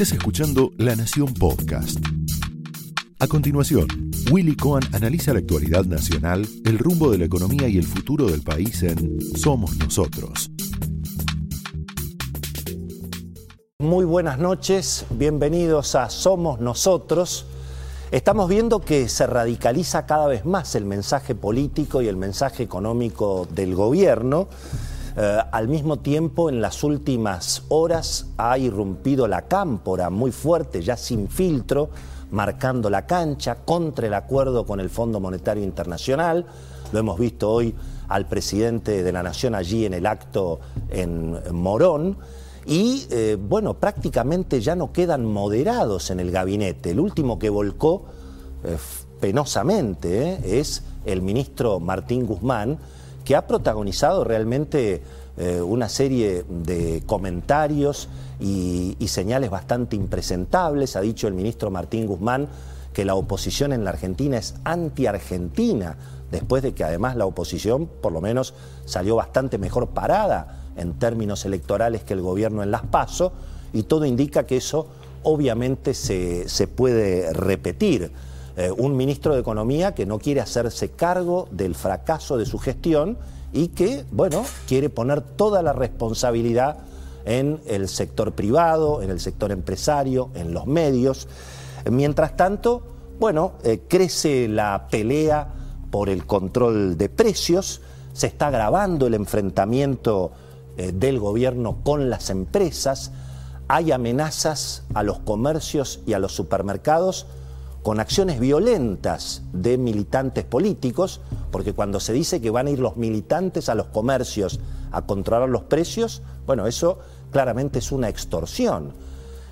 Estás escuchando La Nación Podcast. A continuación, Willy Cohen analiza la actualidad nacional, el rumbo de la economía y el futuro del país en Somos Nosotros. Muy buenas noches, bienvenidos a Somos Nosotros. Estamos viendo que se radicaliza cada vez más el mensaje político y el mensaje económico del gobierno. Eh, al mismo tiempo, en las últimas horas ha irrumpido la cámpora muy fuerte, ya sin filtro, marcando la cancha contra el acuerdo con el Fondo Monetario Internacional. Lo hemos visto hoy al presidente de la Nación allí en el acto en Morón. Y eh, bueno, prácticamente ya no quedan moderados en el gabinete. El último que volcó eh, penosamente es el ministro Martín Guzmán, que ha protagonizado realmente eh, una serie de comentarios y, señales bastante impresentables. Ha dicho el ministro Martín Guzmán que la oposición en la Argentina es anti-argentina, después de que además la oposición por lo menos salió bastante mejor parada en términos electorales que el gobierno en las PASO, y todo indica que eso obviamente se, puede repetir. Eh, un ministro de Economía que no quiere hacerse cargo del fracaso de su gestión y que, bueno, quiere poner toda la responsabilidad en el sector privado, en el sector empresario, en los medios. Mientras tanto, bueno, eh, crece la pelea por el control de precios, se está agravando el enfrentamiento eh, del gobierno con las empresas, hay amenazas a los comercios y a los supermercados con acciones violentas de militantes políticos, porque cuando se dice que van a ir los militantes a los comercios a controlar los precios, bueno, eso claramente es una extorsión.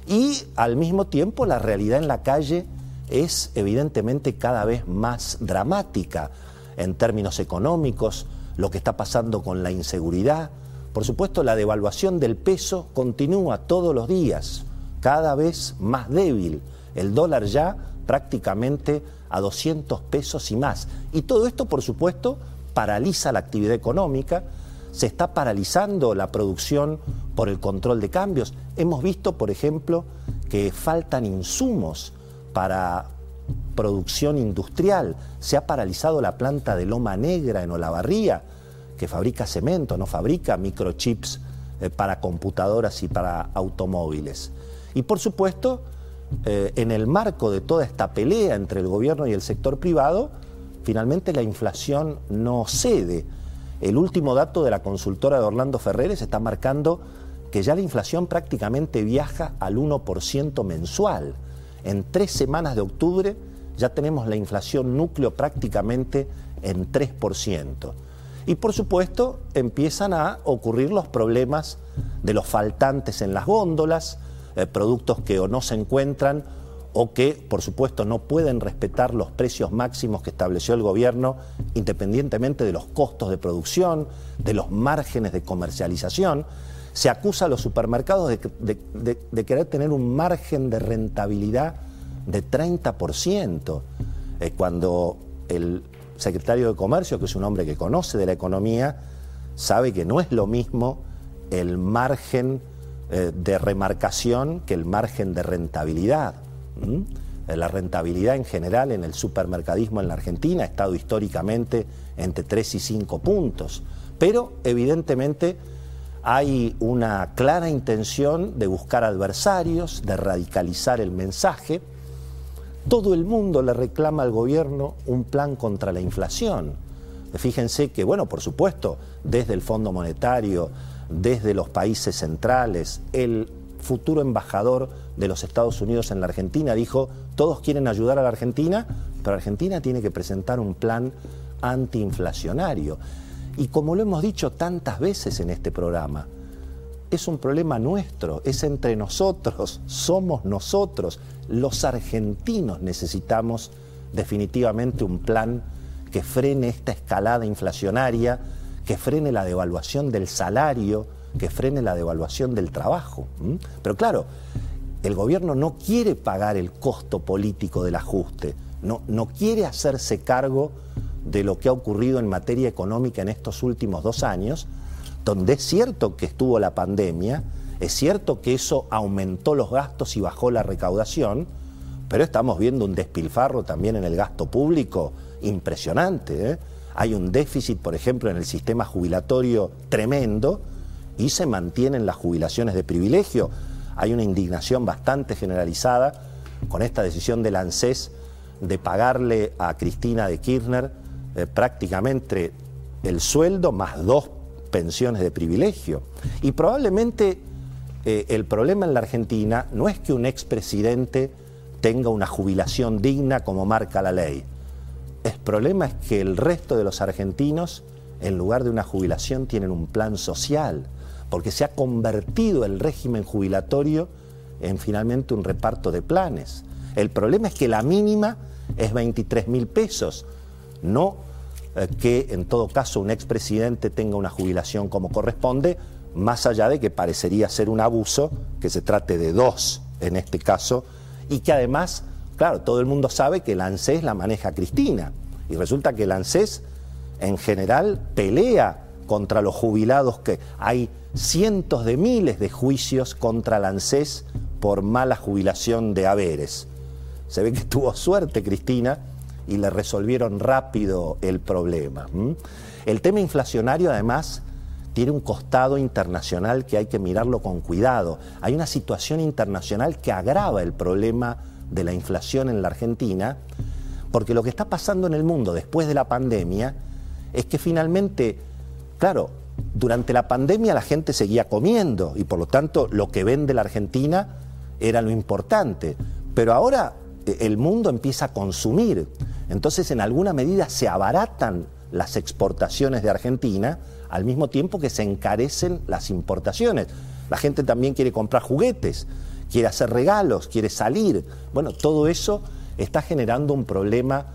Y al mismo tiempo la realidad en la calle es evidentemente cada vez más dramática en términos económicos, lo que está pasando con la inseguridad. Por supuesto, la devaluación del peso continúa todos los días, cada vez más débil. El dólar ya prácticamente a 200 pesos y más. Y todo esto, por supuesto, paraliza la actividad económica, se está paralizando la producción por el control de cambios. Hemos visto, por ejemplo, que faltan insumos para producción industrial. Se ha paralizado la planta de Loma Negra en Olavarría, que fabrica cemento, no fabrica microchips eh, para computadoras y para automóviles. Y por supuesto, eh, en el marco de toda esta pelea entre el gobierno y el sector privado, finalmente la inflación no cede. El último dato de la consultora de Orlando Ferreres está marcando que ya la inflación prácticamente viaja al 1% mensual. En tres semanas de octubre ya tenemos la inflación núcleo prácticamente en 3%. Y por supuesto empiezan a ocurrir los problemas de los faltantes en las góndolas, eh, productos que o no se encuentran o que, por supuesto, no pueden respetar los precios máximos que estableció el gobierno, independientemente de los costos de producción, de los márgenes de comercialización. Se acusa a los supermercados de, querer tener un margen de rentabilidad de 30%, eh, cuando el secretario de Comercio, que es un hombre que conoce de la economía, sabe que no es lo mismo el margen eh, de remarcación que el margen de rentabilidad. Eh, la rentabilidad en general en el supermercadismo en la Argentina ha estado históricamente entre 3 y 5 puntos, pero evidentemente hay una clara intención de buscar adversarios, de radicalizar el mensaje. Todo el mundo le reclama al gobierno un plan contra la inflación. Fíjense que, bueno, por supuesto, desde el Fondo Monetario, desde los países centrales. El futuro embajador de los Estados Unidos en la Argentina dijo, todos quieren ayudar a la Argentina, pero Argentina tiene que presentar un plan antiinflacionario. Y como lo hemos dicho tantas veces en este programa, es un problema nuestro, es entre nosotros, somos nosotros. Los argentinos necesitamos definitivamente un plan que frene esta escalada inflacionaria que frene la devaluación del salario, que frene la devaluación del trabajo. Pero claro, el gobierno no quiere pagar el costo político del ajuste, no, no quiere hacerse cargo de lo que ha ocurrido en materia económica en estos últimos dos años, donde es cierto que estuvo la pandemia Es cierto que eso aumentó los gastos y bajó la recaudación, pero estamos viendo un despilfarro también en el gasto público impresionante. ¿eh? Hay un déficit, por ejemplo, en el sistema jubilatorio tremendo y se mantienen las jubilaciones de privilegio. Hay una indignación bastante generalizada con esta decisión del ANSES de pagarle a Cristina de Kirchner eh, prácticamente el sueldo más dos pensiones de privilegio. Y probablemente eh, el problema en la Argentina no es que un expresidente tenga una jubilación digna como marca la ley. El problema es que el resto de los argentinos, en lugar de una jubilación, tienen un plan social, porque se ha convertido el régimen jubilatorio en finalmente un reparto de planes. El problema es que la mínima es 23 mil pesos, no eh, que en todo caso un expresidente tenga una jubilación como corresponde, más allá de que parecería ser un abuso, que se trate de dos en este caso, y que además, claro, todo el mundo sabe que el ANSES la maneja Cristina, y resulta que el ANSES en general pelea contra los jubilados, que hay cientos de miles de juicios contra el ANSES por mala jubilación de haberes. Se ve que tuvo suerte Cristina y le resolvieron rápido el problema. El tema inflacionario además tiene un costado internacional que hay que mirarlo con cuidado. Hay una situación internacional que agrava el problema de la inflación en la Argentina, porque lo que está pasando en el mundo después de la pandemia es que finalmente, claro, durante la pandemia la gente seguía comiendo y por lo tanto lo que vende la Argentina era lo importante, pero ahora eh, el mundo empieza a consumir. Entonces, en alguna medida se abaratan las exportaciones de Argentina al mismo tiempo que se encarecen las importaciones. La gente también quiere comprar juguetes, quiere hacer regalos, quiere salir. Bueno, todo eso está generando un problema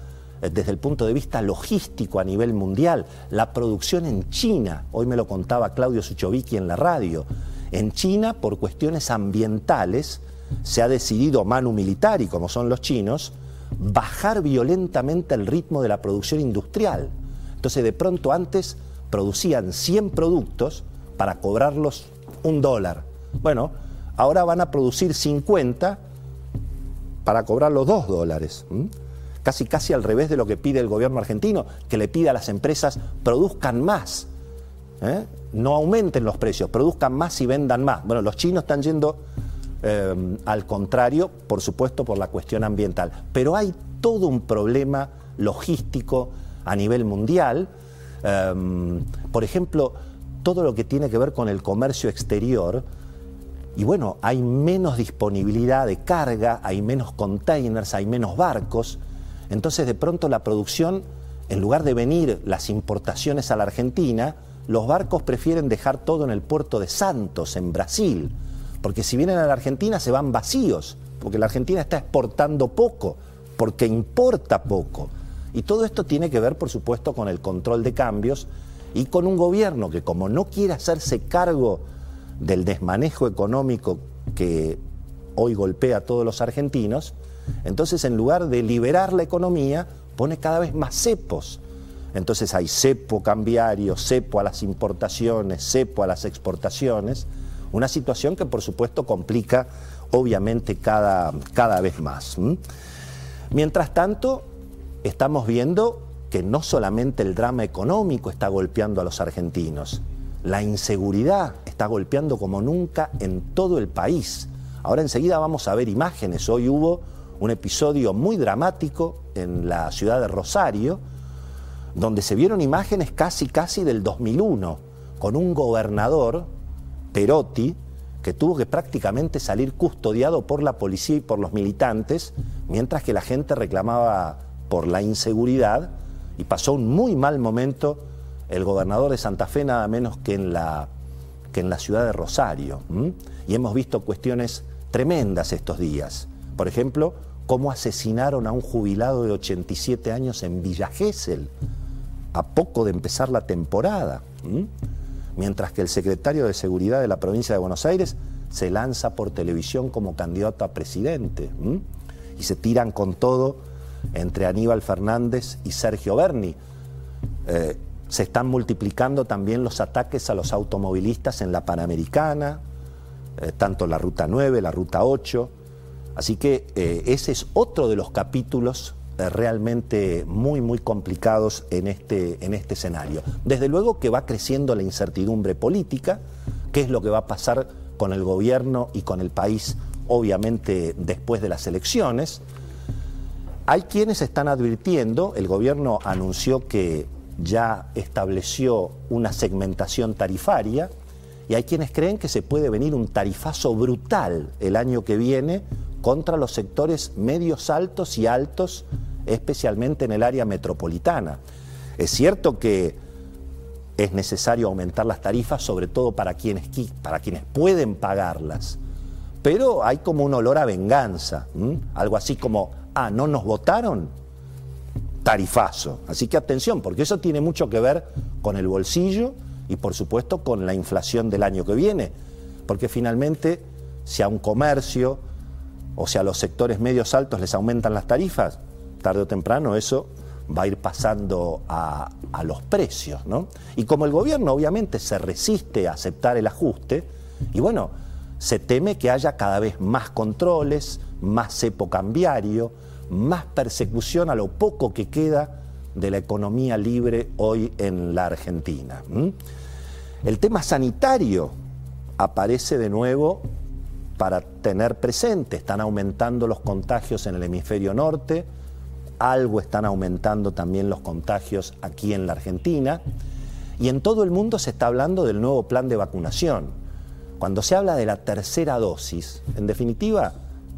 eh, desde el punto de vista logístico a nivel mundial. La producción en China, hoy me lo contaba Claudio Suchovicki en la radio, en China por cuestiones ambientales se ha decidido manu militar y como son los chinos, bajar violentamente el ritmo de la producción industrial. Entonces de pronto antes producían 100 productos para cobrarlos un dólar. Bueno, ahora van a producir 50 para cobrar los dos dólares. Casi, casi al revés de lo que pide el gobierno argentino, que le pide a las empresas produzcan más. ¿eh? No aumenten los precios, produzcan más y vendan más. Bueno, los chinos están yendo eh, al contrario, por supuesto, por la cuestión ambiental. Pero hay todo un problema logístico a nivel mundial. Eh, por ejemplo, todo lo que tiene que ver con el comercio exterior. Y bueno, hay menos disponibilidad de carga, hay menos containers, hay menos barcos. Entonces, de pronto la producción, en lugar de venir las importaciones a la Argentina, los barcos prefieren dejar todo en el puerto de Santos, en Brasil porque si vienen a la Argentina se van vacíos, porque la Argentina está exportando poco, porque importa poco. Y todo esto tiene que ver, por supuesto, con el control de cambios y con un gobierno que como no quiere hacerse cargo del desmanejo económico que hoy golpea a todos los argentinos, entonces en lugar de liberar la economía, pone cada vez más cepos. Entonces hay cepo cambiario, cepo a las importaciones, cepo a las exportaciones, una situación que por supuesto complica obviamente cada, cada vez más. Mientras tanto, estamos viendo que no solamente el drama económico está golpeando a los argentinos, la inseguridad está golpeando como nunca en todo el país. Ahora enseguida vamos a ver imágenes. Hoy hubo un episodio muy dramático en la ciudad de Rosario, donde se vieron imágenes casi, casi del 2001, con un gobernador Perotti, que tuvo que prácticamente salir custodiado por la policía y por los militantes, mientras que la gente reclamaba por la inseguridad y pasó un muy mal momento el gobernador de Santa Fe nada menos que en la, que en la ciudad de Rosario. Y hemos visto cuestiones tremendas estos días. Por ejemplo, cómo asesinaron a un jubilado de 87 años en Villa Gesell, a poco de empezar la temporada mientras que el secretario de Seguridad de la provincia de Buenos Aires se lanza por televisión como candidato a presidente. Y se tiran con todo entre Aníbal Fernández y Sergio Berni. Eh, se están multiplicando también los ataques a los automovilistas en la Panamericana. eh, tanto la ruta 9, la ruta 8. Así que eh, ese es otro de los capítulos eh, realmente muy, muy complicados en este, en este escenario. Desde luego que va creciendo la incertidumbre política, qué es lo que va a pasar con el gobierno y con el país, obviamente después de las elecciones. Hay quienes están advirtiendo, el gobierno anunció que ya estableció una segmentación tarifaria y hay quienes creen que se puede venir un tarifazo brutal el año que viene contra los sectores medios altos y altos, especialmente en el área metropolitana. Es cierto que es necesario aumentar las tarifas, sobre todo para quienes, para quienes pueden pagarlas, pero hay como un olor a venganza, algo así como, ah, ¿no nos votaron? Tarifazo. Así que atención, porque eso tiene mucho que ver con el bolsillo y por supuesto con la inflación del año que viene, porque finalmente si a un comercio, o sea, a los sectores medios altos les aumentan las tarifas, tarde o temprano eso va a ir pasando a, los precios. ¿no? Y como el gobierno obviamente se resiste a aceptar el ajuste, y bueno, se teme que haya cada vez más controles, más cepo cambiario, más persecución a lo poco que queda de la economía libre hoy en la Argentina. El tema sanitario aparece de nuevo para tener presente. Están aumentando los contagios en el hemisferio norte, algo están aumentando también los contagios aquí en la Argentina, y en todo el mundo se está hablando del nuevo plan de vacunación. Cuando se habla de la tercera dosis, en definitiva,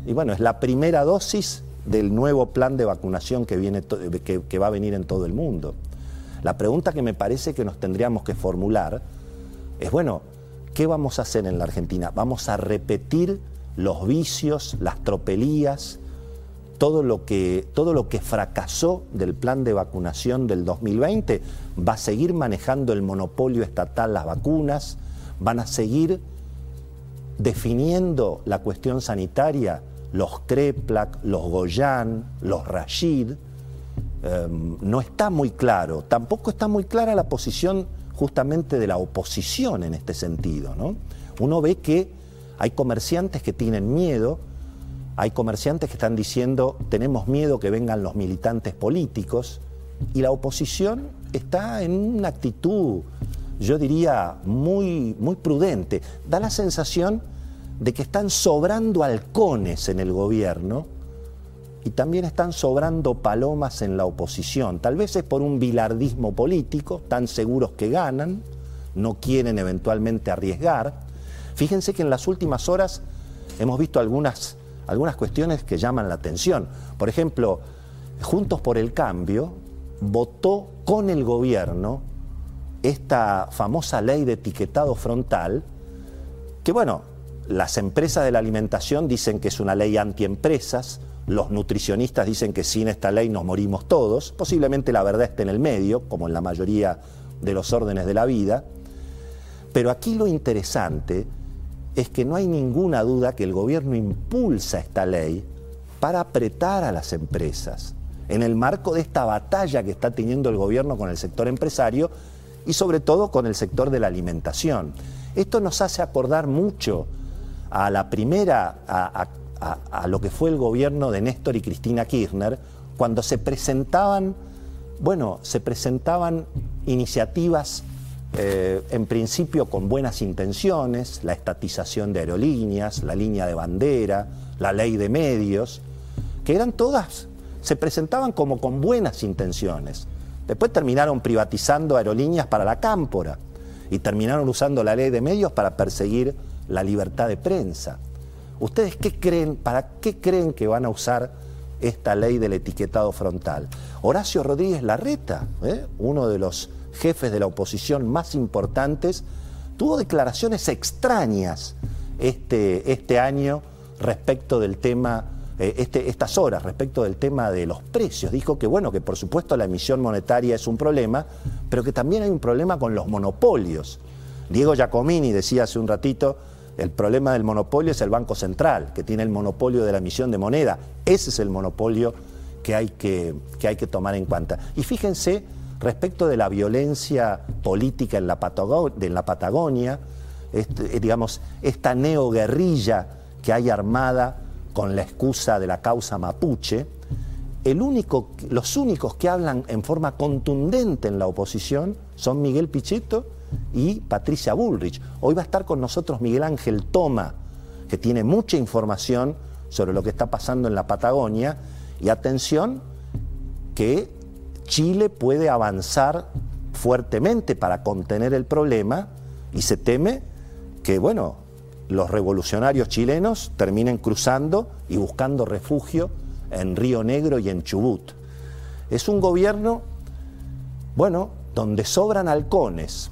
y bueno, es la primera dosis del nuevo plan de vacunación que, viene que, que va a venir en todo el mundo. La pregunta que me parece que nos tendríamos que formular es, bueno, ¿qué vamos a hacer en la Argentina? Vamos a repetir los vicios, las tropelías, todo lo que, todo lo que fracasó del plan de vacunación del 2020, va a seguir manejando el monopolio estatal las vacunas, van a seguir definiendo la cuestión sanitaria los Kreplak, los Goyan, los Rashid. Em, no está muy claro, tampoco está muy clara la posición justamente de la oposición en este sentido. ¿no? Uno ve que hay comerciantes que tienen miedo, hay comerciantes que están diciendo tenemos miedo que vengan los militantes políticos y la oposición está en una actitud, yo diría, muy, muy prudente. Da la sensación de que están sobrando halcones en el gobierno y también están sobrando palomas en la oposición. Tal vez es por un bilardismo político, tan seguros que ganan, no quieren eventualmente arriesgar. Fíjense que en las últimas horas hemos visto algunas, algunas cuestiones que llaman la atención. Por ejemplo, Juntos por el Cambio votó con el gobierno esta famosa ley de etiquetado frontal, que bueno, las empresas de la alimentación dicen que es una ley antiempresas, los nutricionistas dicen que sin esta ley nos morimos todos, posiblemente la verdad esté en el medio, como en la mayoría de los órdenes de la vida, pero aquí lo interesante es que no hay ninguna duda que el gobierno impulsa esta ley para apretar a las empresas, en el marco de esta batalla que está teniendo el gobierno con el sector empresario y sobre todo con el sector de la alimentación. Esto nos hace acordar mucho a la primera, a, lo que fue el gobierno de Néstor y Cristina Kirchner, cuando se presentaban, bueno, se presentaban iniciativas eh, en principio con buenas intenciones, la estatización de aerolíneas, la línea de bandera, la ley de medios, que eran todas, se presentaban como con buenas intenciones. Después terminaron privatizando aerolíneas para la cámpora y terminaron usando la ley de medios para perseguir la libertad de prensa. ¿Ustedes qué creen, para qué creen que van a usar esta ley del etiquetado frontal? Horacio Rodríguez Larreta, ¿eh? uno de los jefes de la oposición más importantes, tuvo declaraciones extrañas este, este año respecto del tema, eh, este, estas horas, respecto del tema de los precios. Dijo que, bueno, que por supuesto la emisión monetaria es un problema, pero que también hay un problema con los monopolios. Diego Giacomini decía hace un ratito, el problema del monopolio es el Banco Central, que tiene el monopolio de la emisión de moneda. Ese es el monopolio que hay que, que, hay que tomar en cuenta. Y fíjense, respecto de la violencia política en la, Patagonia, este, digamos, esta neoguerrilla que hay armada con la excusa de la causa mapuche, el único, los únicos que hablan en forma contundente en la oposición son Miguel Pichetto y Patricia Bullrich. Hoy va a estar con nosotros Miguel Ángel Toma, que tiene mucha información sobre lo que está pasando en la Patagonia. Y atención, que Chile puede avanzar fuertemente para contener el problema y se teme que, bueno, los revolucionarios chilenos terminen cruzando y buscando refugio en Río Negro y en Chubut. Es un gobierno, bueno, donde sobran halcones